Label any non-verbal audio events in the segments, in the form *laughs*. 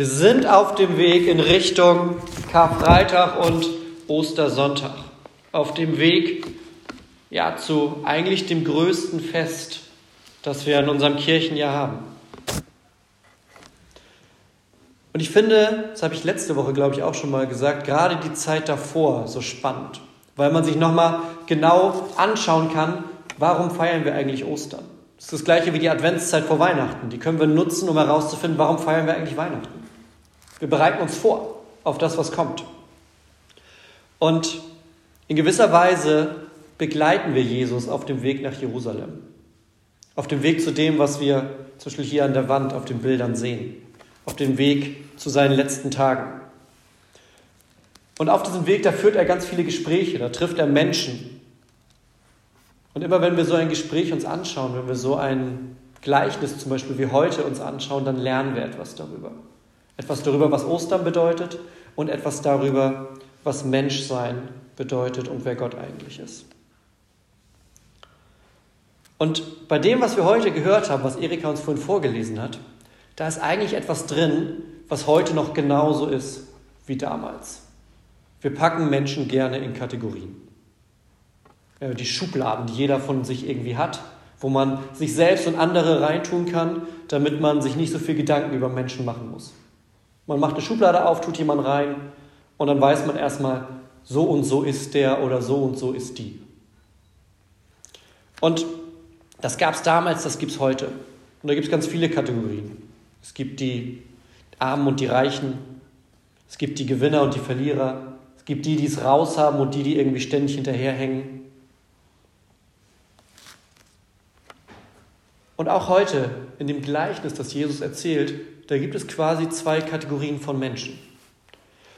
Wir sind auf dem Weg in Richtung Karfreitag und Ostersonntag. Auf dem Weg ja, zu eigentlich dem größten Fest, das wir in unserem Kirchenjahr haben. Und ich finde, das habe ich letzte Woche, glaube ich, auch schon mal gesagt, gerade die Zeit davor so spannend, weil man sich nochmal genau anschauen kann, warum feiern wir eigentlich Ostern. Das ist das gleiche wie die Adventszeit vor Weihnachten. Die können wir nutzen, um herauszufinden, warum feiern wir eigentlich Weihnachten. Wir bereiten uns vor auf das, was kommt. Und in gewisser Weise begleiten wir Jesus auf dem Weg nach Jerusalem. Auf dem Weg zu dem, was wir zum Beispiel hier an der Wand auf den Bildern sehen. Auf dem Weg zu seinen letzten Tagen. Und auf diesem Weg, da führt er ganz viele Gespräche, da trifft er Menschen. Und immer wenn wir so ein Gespräch uns anschauen, wenn wir so ein Gleichnis zum Beispiel wie heute uns anschauen, dann lernen wir etwas darüber. Etwas darüber, was Ostern bedeutet und etwas darüber, was Menschsein bedeutet und wer Gott eigentlich ist. Und bei dem, was wir heute gehört haben, was Erika uns vorhin vorgelesen hat, da ist eigentlich etwas drin, was heute noch genauso ist wie damals. Wir packen Menschen gerne in Kategorien. Die Schubladen, die jeder von sich irgendwie hat, wo man sich selbst und andere reintun kann, damit man sich nicht so viel Gedanken über Menschen machen muss. Man macht eine Schublade auf, tut jemand rein und dann weiß man erstmal, so und so ist der oder so und so ist die. Und das gab es damals, das gibt es heute. Und da gibt es ganz viele Kategorien. Es gibt die Armen und die Reichen. Es gibt die Gewinner und die Verlierer. Es gibt die, die es raushaben und die, die irgendwie ständig hinterherhängen. Und auch heute, in dem Gleichnis, das Jesus erzählt, da gibt es quasi zwei Kategorien von Menschen.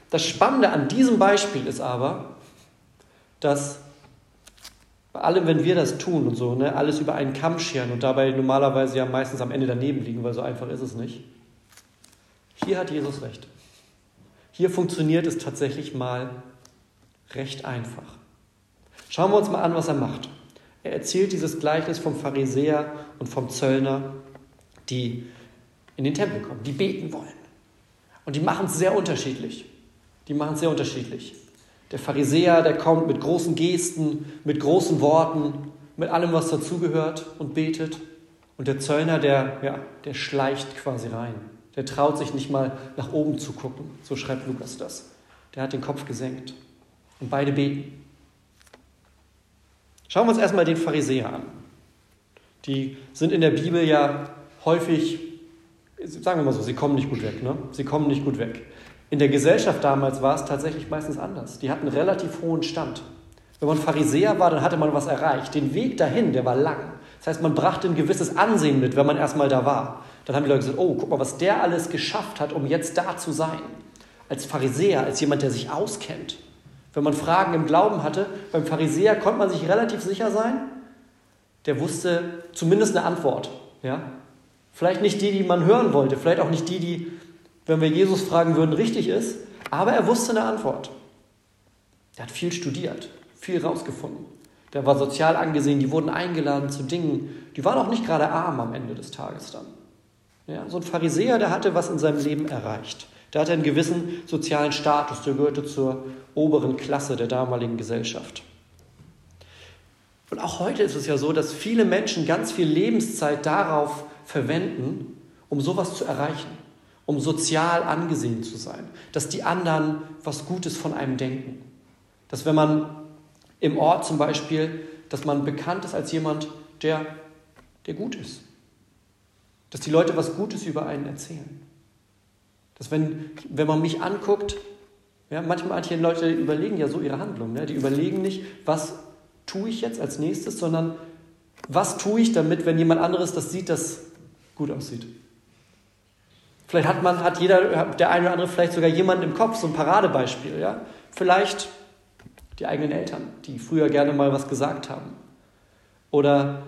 Das Spannende an diesem Beispiel ist aber, dass bei allem, wenn wir das tun und so, ne, alles über einen Kamm scheren und dabei normalerweise ja meistens am Ende daneben liegen, weil so einfach ist es nicht. Hier hat Jesus recht. Hier funktioniert es tatsächlich mal recht einfach. Schauen wir uns mal an, was er macht. Er erzählt dieses Gleichnis vom Pharisäer und vom Zöllner, die in den Tempel kommen, die beten wollen. Und die machen es sehr unterschiedlich. Die machen es sehr unterschiedlich. Der Pharisäer, der kommt mit großen Gesten, mit großen Worten, mit allem, was dazugehört und betet. Und der Zöllner, der, ja, der schleicht quasi rein. Der traut sich nicht mal nach oben zu gucken. So schreibt Lukas das. Der hat den Kopf gesenkt. Und beide beten. Schauen wir uns erstmal den Pharisäer an. Die sind in der Bibel ja häufig sagen wir mal so, sie kommen nicht gut weg. Ne? Sie kommen nicht gut weg. In der Gesellschaft damals war es tatsächlich meistens anders. Die hatten einen relativ hohen Stand. Wenn man Pharisäer war, dann hatte man was erreicht. Den Weg dahin, der war lang. Das heißt, man brachte ein gewisses Ansehen mit, wenn man erstmal da war. Dann haben die Leute gesagt, oh, guck mal, was der alles geschafft hat, um jetzt da zu sein. Als Pharisäer, als jemand, der sich auskennt. Wenn man Fragen im Glauben hatte, beim Pharisäer konnte man sich relativ sicher sein, der wusste zumindest eine Antwort. Ja? Vielleicht nicht die, die man hören wollte, vielleicht auch nicht die, die, wenn wir Jesus fragen würden, richtig ist, aber er wusste eine Antwort. Er hat viel studiert, viel rausgefunden. Der war sozial angesehen, die wurden eingeladen zu Dingen, die waren auch nicht gerade arm am Ende des Tages dann. Ja, so ein Pharisäer, der hatte was in seinem Leben erreicht. Der hatte einen gewissen sozialen Status, der gehörte zur oberen Klasse der damaligen Gesellschaft. Und auch heute ist es ja so, dass viele Menschen ganz viel Lebenszeit darauf verwenden, um sowas zu erreichen, um sozial angesehen zu sein, dass die anderen was Gutes von einem denken. Dass wenn man im Ort zum Beispiel, dass man bekannt ist als jemand, der, der gut ist. Dass die Leute was Gutes über einen erzählen. Dass wenn, wenn man mich anguckt, ja, manchmal manche Leute überlegen ja so ihre Handlung. Ne? Die überlegen nicht, was tue ich jetzt als nächstes, sondern was tue ich damit, wenn jemand anderes das sieht, das gut aussieht. Vielleicht hat man, hat jeder, der eine oder andere vielleicht sogar jemanden im Kopf, so ein Paradebeispiel. Ja? Vielleicht die eigenen Eltern, die früher gerne mal was gesagt haben. Oder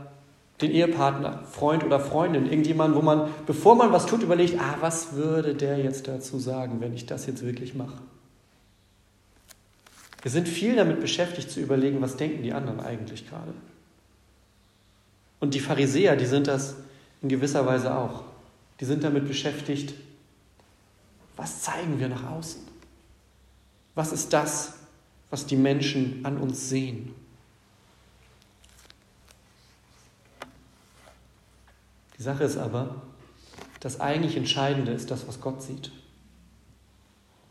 den Ehepartner, Freund oder Freundin, irgendjemand, wo man, bevor man was tut, überlegt, ah, was würde der jetzt dazu sagen, wenn ich das jetzt wirklich mache? Wir sind viel damit beschäftigt zu überlegen, was denken die anderen eigentlich gerade. Und die Pharisäer, die sind das in gewisser Weise auch. Die sind damit beschäftigt, was zeigen wir nach außen? Was ist das, was die Menschen an uns sehen? Die Sache ist aber, das eigentlich Entscheidende ist das, was Gott sieht.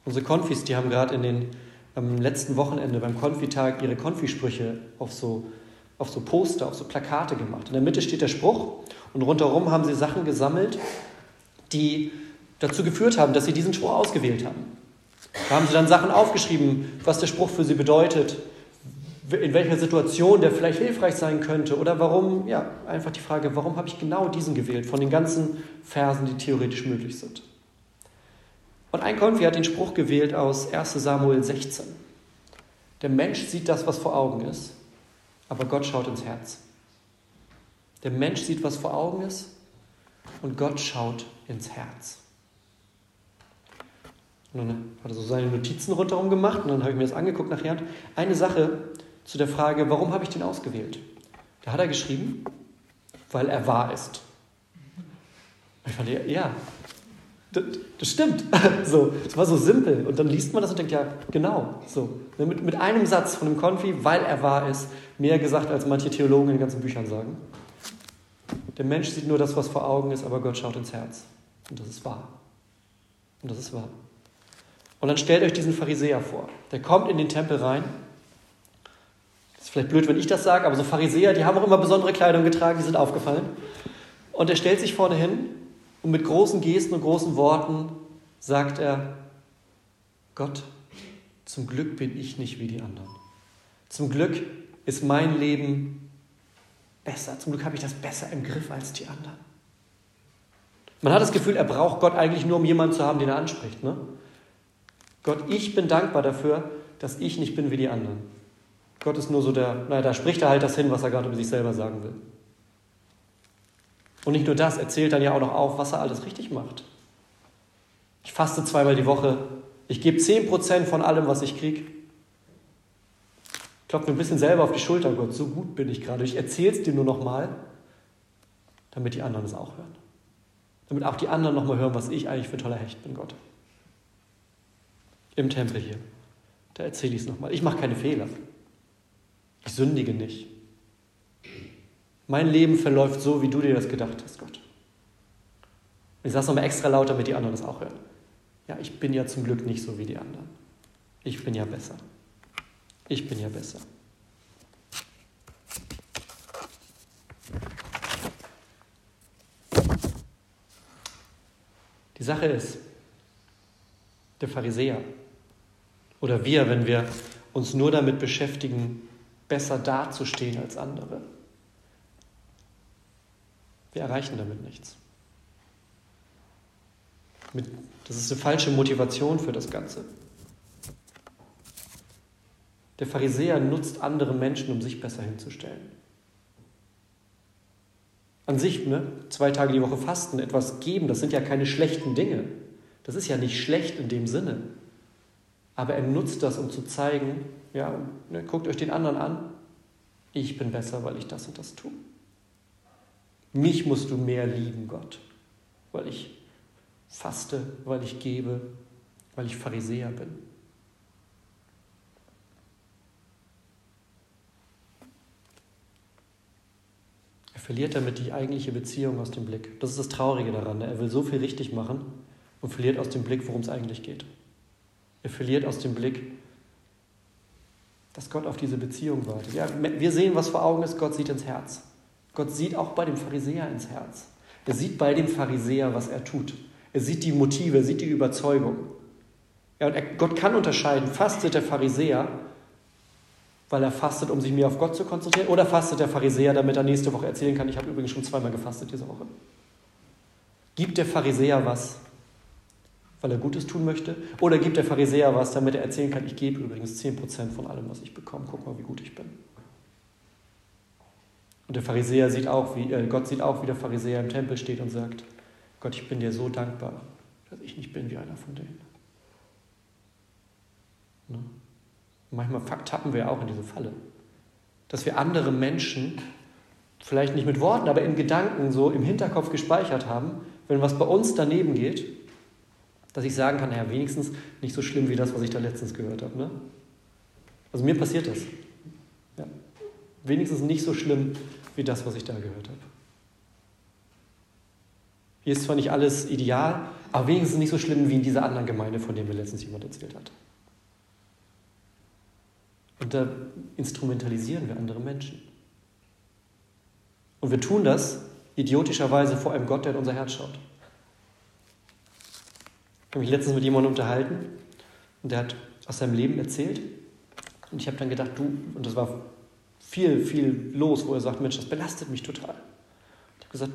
Unsere Konfis, die haben gerade in den am letzten Wochenende beim Konfitag ihre Konfisprüche auf so, auf so Poster, auf so Plakate gemacht. In der Mitte steht der Spruch und rundherum haben sie Sachen gesammelt, die dazu geführt haben, dass sie diesen Spruch ausgewählt haben. Da haben sie dann Sachen aufgeschrieben, was der Spruch für sie bedeutet, in welcher Situation der vielleicht hilfreich sein könnte oder warum, ja, einfach die Frage, warum habe ich genau diesen gewählt von den ganzen Versen, die theoretisch möglich sind. Und ein Konfi hat den Spruch gewählt aus 1 Samuel 16. Der Mensch sieht das, was vor Augen ist, aber Gott schaut ins Herz. Der Mensch sieht, was vor Augen ist, und Gott schaut ins Herz. Und dann hat er so seine Notizen rundherum gemacht und dann habe ich mir das angeguckt nachher. Eine Sache zu der Frage, warum habe ich den ausgewählt? Da hat er geschrieben, weil er wahr ist. Ich fand, ja, das, stimmt. *laughs* So, es war so simpel. Und dann liest man das und denkt, ja, genau. So. Mit, mit einem Satz von dem Konfi, weil er wahr ist, mehr gesagt, als manche Theologen in den ganzen Büchern sagen. Der Mensch sieht nur das, was vor Augen ist, aber Gott schaut ins Herz. Und das ist wahr. Und das ist wahr. Und dann stellt euch diesen Pharisäer vor. Der kommt in den Tempel rein. Ist vielleicht blöd, wenn ich das sage, aber so Pharisäer, die haben auch immer besondere Kleidung getragen, die sind aufgefallen. Und er stellt sich vorne hin und mit großen Gesten und großen Worten sagt er, Gott, zum Glück bin ich nicht wie die anderen. Zum Glück ist mein Leben besser. Zum Glück habe ich das besser im Griff als die anderen. Man hat das Gefühl, er braucht Gott eigentlich nur, um jemanden zu haben, den er anspricht. Ne? Gott, ich bin dankbar dafür, dass ich nicht bin wie die anderen. Gott ist nur so der, naja, da spricht er halt das hin, was er gerade über sich selber sagen will. Und nicht nur das, er zählt dann ja auch noch auf, was er alles richtig macht. Ich faste zweimal die Woche. Ich gebe 10% von allem, was ich kriege. Klopfe mir ein bisschen selber auf die Schulter, Gott, so gut bin ich gerade. Ich erzähle es dir nur nochmal, damit die anderen es auch hören. Damit auch die anderen nochmal hören, was ich eigentlich für ein toller Hecht bin, Gott. Im Tempel hier. Da erzähle ich es nochmal. Ich mache keine Fehler. Ich sündige nicht. Mein Leben verläuft so, wie du dir das gedacht hast, Gott. Ich sage es nochmal extra laut, damit die anderen das auch hören. Ja, ich bin ja zum Glück nicht so wie die anderen. Ich bin ja besser. Ich bin ja besser. Die Sache ist, der Pharisäer oder wir, wenn wir uns nur damit beschäftigen, besser dazustehen als andere, wir erreichen damit nichts. Das ist eine falsche Motivation für das Ganze. Der Pharisäer nutzt andere Menschen, um sich besser hinzustellen. An sich, ne, zwei Tage die Woche fasten, etwas geben, das sind ja keine schlechten Dinge. Das ist ja nicht schlecht in dem Sinne. Aber er nutzt das, um zu zeigen, ja, ne, guckt euch den anderen an, ich bin besser, weil ich das und das tue. Mich musst du mehr lieben, Gott, weil ich faste, weil ich gebe, weil ich Pharisäer bin. Er verliert damit die eigentliche Beziehung aus dem Blick. Das ist das Traurige daran. Er will so viel richtig machen und verliert aus dem Blick, worum es eigentlich geht. Er verliert aus dem Blick, dass Gott auf diese Beziehung wartet. Ja, wir sehen, was vor Augen ist, Gott sieht ins Herz. Gott sieht auch bei dem Pharisäer ins Herz. Er sieht bei dem Pharisäer, was er tut. Er sieht die Motive, er sieht die Überzeugung. Ja, und er, Gott kann unterscheiden, fastet der Pharisäer, weil er fastet, um sich mehr auf Gott zu konzentrieren, oder fastet der Pharisäer, damit er nächste Woche erzählen kann, ich habe übrigens schon zweimal gefastet diese Woche. Gibt der Pharisäer was, weil er Gutes tun möchte? Oder gibt der Pharisäer was, damit er erzählen kann, ich gebe übrigens 10% von allem, was ich bekomme. Guck mal, wie gut ich bin. Und der Pharisäer sieht auch, wie, äh, Gott sieht auch, wie der Pharisäer im Tempel steht und sagt, Gott, ich bin dir so dankbar, dass ich nicht bin wie einer von denen. Ne? Manchmal tappen wir auch in diese Falle, dass wir andere Menschen vielleicht nicht mit Worten, aber in Gedanken so im Hinterkopf gespeichert haben, wenn was bei uns daneben geht, dass ich sagen kann, naja, wenigstens nicht so schlimm wie das, was ich da letztens gehört habe. Ne? Also mir passiert das. Wenigstens nicht so schlimm wie das, was ich da gehört habe. Hier ist zwar nicht alles ideal, aber wenigstens nicht so schlimm wie in dieser anderen Gemeinde, von der mir letztens jemand erzählt hat. Und da instrumentalisieren wir andere Menschen. Und wir tun das idiotischerweise vor einem Gott, der in unser Herz schaut. Ich habe mich letztens mit jemandem unterhalten und der hat aus seinem Leben erzählt. Und ich habe dann gedacht, du, und das war viel, viel los, wo er sagt, Mensch, das belastet mich total. Ich habe gesagt,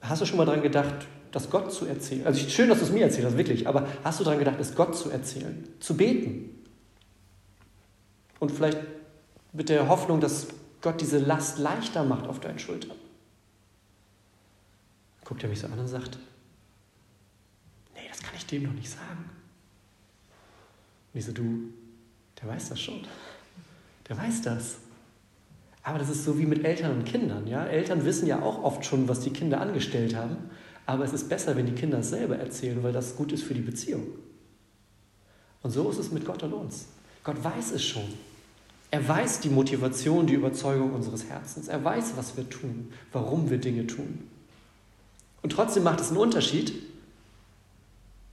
hast du schon mal daran gedacht, das Gott zu erzählen? Also schön, dass du es mir erzählst, das wirklich, aber hast du daran gedacht, es Gott zu erzählen, zu beten? Und vielleicht mit der Hoffnung, dass Gott diese Last leichter macht auf deinen Schultern. Guckt er mich so an und sagt, nee, das kann ich dem noch nicht sagen. Und ich so, du, der weiß das schon. Der weiß das. Aber das ist so wie mit Eltern und Kindern. Ja? Eltern wissen ja auch oft schon, was die Kinder angestellt haben. Aber es ist besser, wenn die Kinder es selber erzählen, weil das gut ist für die Beziehung. Und so ist es mit Gott und uns. Gott weiß es schon. Er weiß die Motivation, die Überzeugung unseres Herzens. Er weiß, was wir tun, warum wir Dinge tun. Und trotzdem macht es einen Unterschied,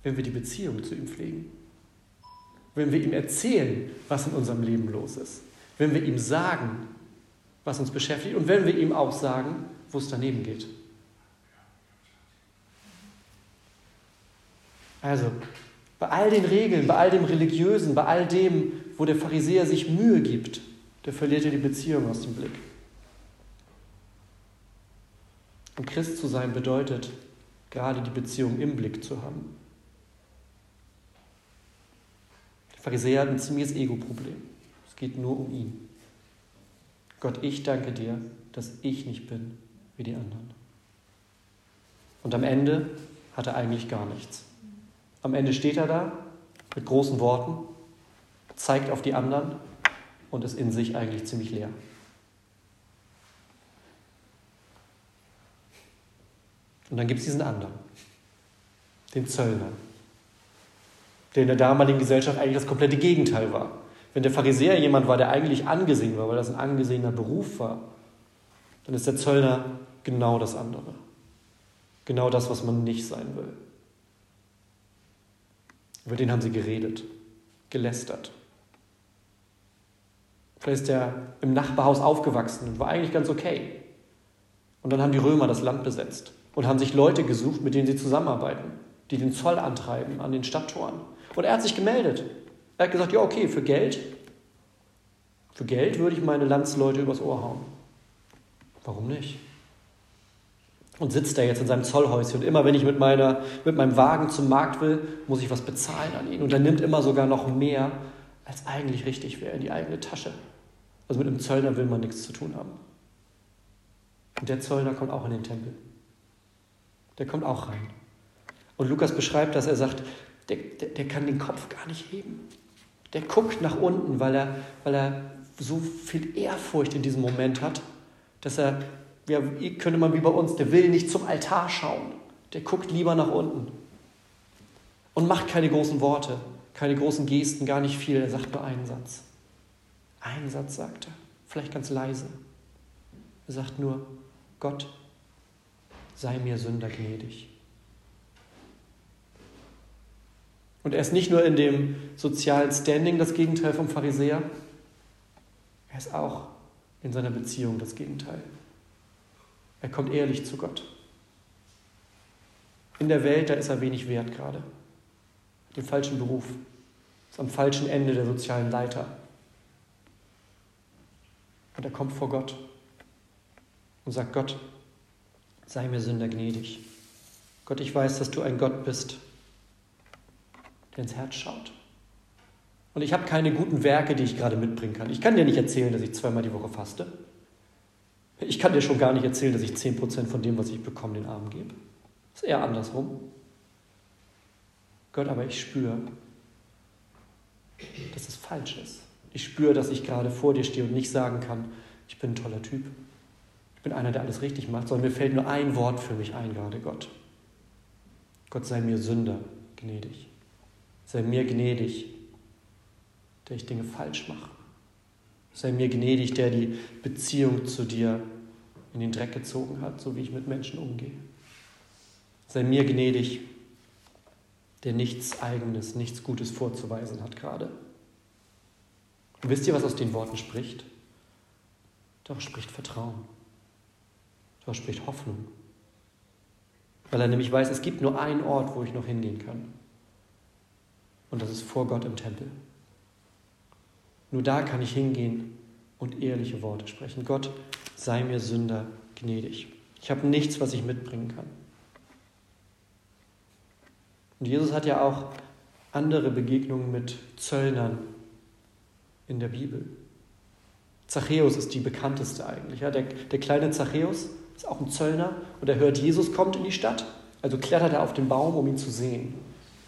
wenn wir die Beziehung zu ihm pflegen. Wenn wir ihm erzählen, was in unserem Leben los ist. Wenn wir ihm sagen, was uns beschäftigt und wenn wir ihm auch sagen, wo es daneben geht. Also, bei all den Regeln, bei all dem Religiösen, bei all dem, wo der Pharisäer sich Mühe gibt, der verliert ja die Beziehung aus dem Blick. Und Christ zu sein bedeutet, gerade die Beziehung im Blick zu haben. Der Pharisäer hat ein ziemliches Ego-Problem. Es geht nur um ihn. Gott, ich danke dir, dass ich nicht bin wie die anderen. Und am Ende hat er eigentlich gar nichts. Am Ende steht er da mit großen Worten, zeigt auf die anderen und ist in sich eigentlich ziemlich leer. Und dann gibt es diesen anderen, den Zöllner, der in der damaligen Gesellschaft eigentlich das komplette Gegenteil war. Wenn der Pharisäer jemand war, der eigentlich angesehen war, weil das ein angesehener Beruf war, dann ist der Zöllner genau das andere. Genau das, was man nicht sein will. Über den haben sie geredet, gelästert. Vielleicht ist er im Nachbarhaus aufgewachsen und war eigentlich ganz okay. Und dann haben die Römer das Land besetzt und haben sich Leute gesucht, mit denen sie zusammenarbeiten, die den Zoll antreiben an den Stadttoren. Und er hat sich gemeldet. Er hat gesagt, ja, okay, für Geld, für Geld würde ich meine Landsleute übers Ohr hauen. Warum nicht? Und sitzt da jetzt in seinem Zollhäuschen und immer wenn ich mit, meiner, mit meinem Wagen zum Markt will, muss ich was bezahlen an ihn. Und er nimmt immer sogar noch mehr, als eigentlich richtig wäre, in die eigene Tasche. Also mit einem Zöllner will man nichts zu tun haben. Und der Zöllner kommt auch in den Tempel. Der kommt auch rein. Und Lukas beschreibt das, er sagt, der, der, der kann den Kopf gar nicht heben. Der guckt nach unten, weil er, weil er so viel Ehrfurcht in diesem Moment hat, dass er, ja, könnte man wie bei uns, der will nicht zum Altar schauen. Der guckt lieber nach unten und macht keine großen Worte, keine großen Gesten, gar nicht viel. Er sagt nur einen Satz. Einen Satz sagt er, vielleicht ganz leise. Er sagt nur, Gott, sei mir Sünder gnädig. Und er ist nicht nur in dem sozialen Standing das Gegenteil vom Pharisäer, er ist auch in seiner Beziehung das Gegenteil. Er kommt ehrlich zu Gott. In der Welt, da ist er wenig wert gerade. Den falschen Beruf. Ist am falschen Ende der sozialen Leiter. Und er kommt vor Gott und sagt, Gott, sei mir Sünder gnädig. Gott, ich weiß, dass du ein Gott bist, der ins Herz schaut. Und ich habe keine guten Werke, die ich gerade mitbringen kann. Ich kann dir nicht erzählen, dass ich zweimal die Woche faste. Ich kann dir schon gar nicht erzählen, dass ich 10% von dem, was ich bekomme, den Armen gebe. Ist eher andersrum. Gott, aber ich spüre, dass es falsch ist. Ich spüre, dass ich gerade vor dir stehe und nicht sagen kann, ich bin ein toller Typ. Ich bin einer, der alles richtig macht, sondern mir fällt nur ein Wort für mich ein, gerade Gott. Gott sei mir Sünder gnädig. Sei mir gnädig, der ich Dinge falsch mache. Sei mir gnädig, der die Beziehung zu dir in den Dreck gezogen hat, so wie ich mit Menschen umgehe. Sei mir gnädig, der nichts Eigenes, nichts Gutes vorzuweisen hat gerade. Und wisst ihr, was aus den Worten spricht? Doch spricht Vertrauen. Doch spricht Hoffnung. Weil er nämlich weiß, es gibt nur einen Ort, wo ich noch hingehen kann. Und das ist vor Gott im Tempel. Nur da kann ich hingehen und ehrliche Worte sprechen. Gott, sei mir Sünder gnädig. Ich habe nichts, was ich mitbringen kann. Und Jesus hat ja auch andere Begegnungen mit Zöllnern in der Bibel. Zachäus ist die bekannteste eigentlich. Ja? Der, der kleine Zachäus ist auch ein Zöllner und er hört, Jesus kommt in die Stadt. Also klettert er auf den Baum, um ihn zu sehen.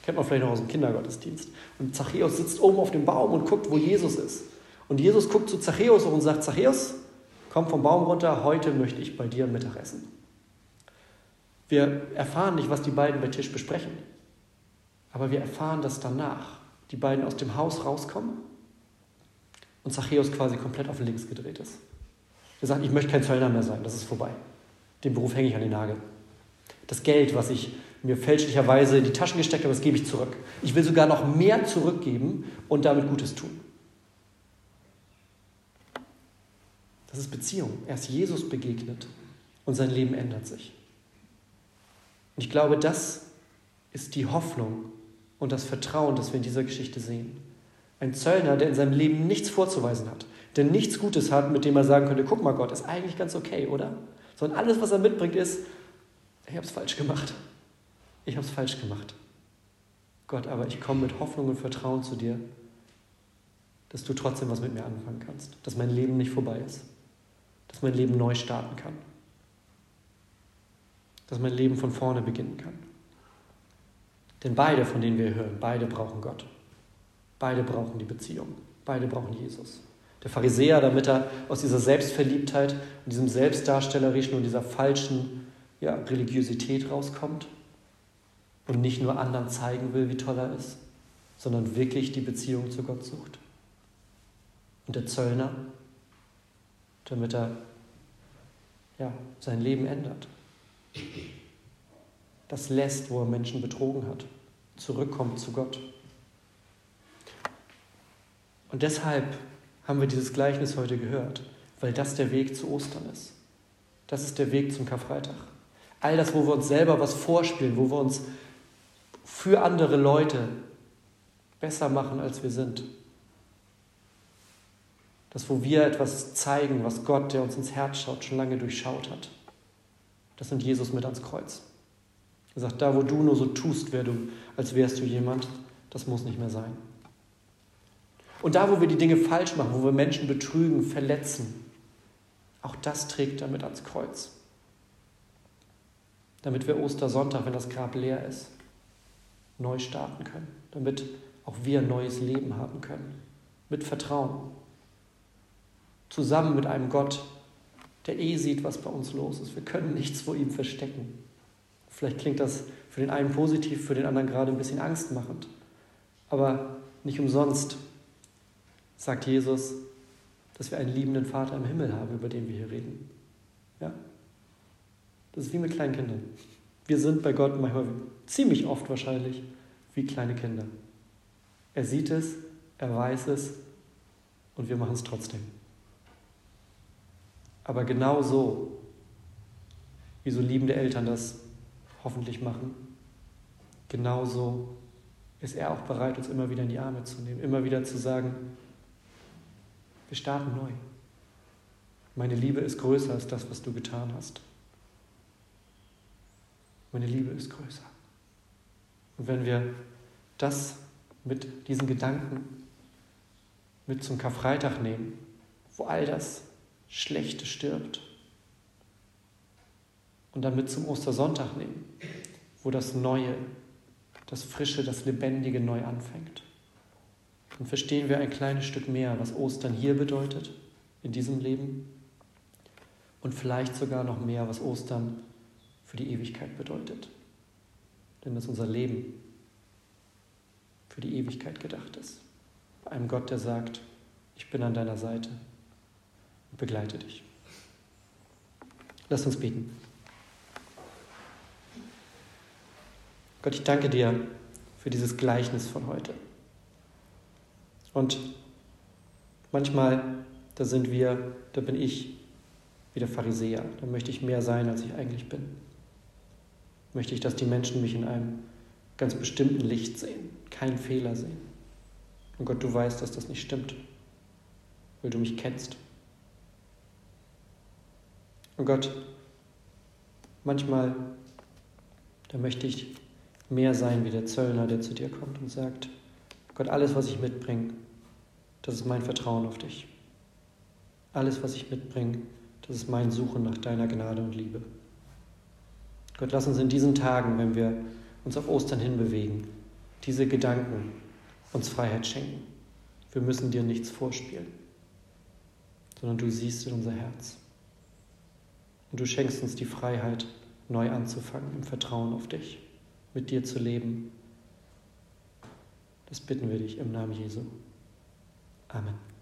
Kennt man vielleicht noch aus dem Kindergottesdienst. Und Zachäus sitzt oben auf dem Baum und guckt, wo Jesus ist. Und Jesus guckt zu Zachäus und sagt, Zachäus, komm vom Baum runter, heute möchte ich bei dir Mittag essen. Wir erfahren nicht, was die beiden bei Tisch besprechen. Aber wir erfahren, dass danach die beiden aus dem Haus rauskommen und Zachäus quasi komplett auf links gedreht ist. Er sagt, ich möchte kein Zöllner mehr sein, das ist vorbei. Den Beruf hänge ich an den Nagel. Das Geld, was ich mir fälschlicherweise in die Taschen gesteckt habe, das gebe ich zurück. Ich will sogar noch mehr zurückgeben und damit Gutes tun. Das ist Beziehung. Er ist Jesus begegnet und sein Leben ändert sich. Und ich glaube, das ist die Hoffnung und das Vertrauen, das wir in dieser Geschichte sehen. Ein Zöllner, der in seinem Leben nichts vorzuweisen hat, der nichts Gutes hat, mit dem er sagen könnte, guck mal Gott, ist eigentlich ganz okay, oder? Sondern alles, was er mitbringt, ist, ich habe es falsch gemacht. Ich habe es falsch gemacht. Gott, aber ich komme mit Hoffnung und Vertrauen zu dir, dass du trotzdem was mit mir anfangen kannst, dass mein Leben nicht vorbei ist, dass mein Leben neu starten kann, dass mein Leben von vorne beginnen kann. Denn beide, von denen wir hören, beide brauchen Gott. Beide brauchen die Beziehung. Beide brauchen Jesus. Der Pharisäer, damit er aus dieser Selbstverliebtheit und diesem Selbstdarstellerischen und dieser falschen ja, Religiosität rauskommt und nicht nur anderen zeigen will, wie toll er ist, sondern wirklich die Beziehung zu Gott sucht. Und der Zöllner, damit er ja, sein Leben ändert. Das lässt, wo er Menschen betrogen hat, zurückkommt zu Gott. Und deshalb haben wir dieses Gleichnis heute gehört, weil das der Weg zu Ostern ist. Das ist der Weg zum Karfreitag. All das, wo wir uns selber was vorspielen, wo wir uns für andere Leute besser machen, als wir sind. Das, wo wir etwas zeigen, was Gott, der uns ins Herz schaut, schon lange durchschaut hat. Das nimmt Jesus mit ans Kreuz. Er sagt, da wo du nur so tust, wer du, als wärst du jemand, das muss nicht mehr sein. Und da, wo wir die Dinge falsch machen, wo wir Menschen betrügen, verletzen, auch das trägt er mit ans Kreuz. Damit wir Ostersonntag, wenn das Grab leer ist, neu starten können. Damit auch wir ein neues Leben haben können. Mit Vertrauen. Zusammen mit einem Gott, der eh sieht, was bei uns los ist. Wir können nichts vor ihm verstecken. Vielleicht klingt das für den einen positiv, für den anderen gerade ein bisschen angstmachend. Aber nicht umsonst sagt Jesus, dass wir einen liebenden Vater im Himmel haben, über den wir hier reden. Ja? Das ist wie mit kleinen Kindern. Wir sind bei Gott manchmal ziemlich oft wahrscheinlich wie kleine Kinder. Er sieht es, er weiß es und wir machen es trotzdem. Aber genau so, wie so liebende Eltern das hoffentlich machen, genauso ist er auch bereit, uns immer wieder in die Arme zu nehmen, immer wieder zu sagen, wir starten neu. Meine Liebe ist größer als das, was du getan hast. Meine Liebe ist größer. Und wenn wir das mit diesen Gedanken mit zum Karfreitag nehmen, wo all das Schlechte stirbt. Und dann mit zum Ostersonntag nehmen, wo das Neue, das Frische, das Lebendige neu anfängt. Dann verstehen wir ein kleines Stück mehr, was Ostern hier bedeutet, in diesem Leben. Und vielleicht sogar noch mehr, was Ostern für die Ewigkeit bedeutet. Denn dass unser Leben für die Ewigkeit gedacht ist. Bei einem Gott, der sagt, ich bin an deiner Seite und begleite dich. Lass uns beten. Gott, ich danke dir für dieses Gleichnis von heute. Und manchmal, da sind wir, da bin ich wie der Pharisäer. Da möchte ich mehr sein, als ich eigentlich bin. Möchte ich, dass die Menschen mich in einem ganz bestimmten Licht sehen, keinen Fehler sehen. Und Gott, du weißt, dass das nicht stimmt, weil du mich kennst. Und Gott, manchmal, da möchte ich mehr sein wie der Zöllner, der zu dir kommt und sagt, Gott, alles, was ich mitbringe, das ist mein Vertrauen auf dich. Alles, was ich mitbringe, das ist mein Suchen nach deiner Gnade und Liebe. Gott, lass uns in diesen Tagen, wenn wir uns auf Ostern hinbewegen, diese Gedanken uns Freiheit schenken. Wir müssen dir nichts vorspielen, sondern du siehst in unser Herz. Und du schenkst uns die Freiheit, neu anzufangen im Vertrauen auf dich, mit dir zu leben. Das bitten wir dich im Namen Jesu. Amen.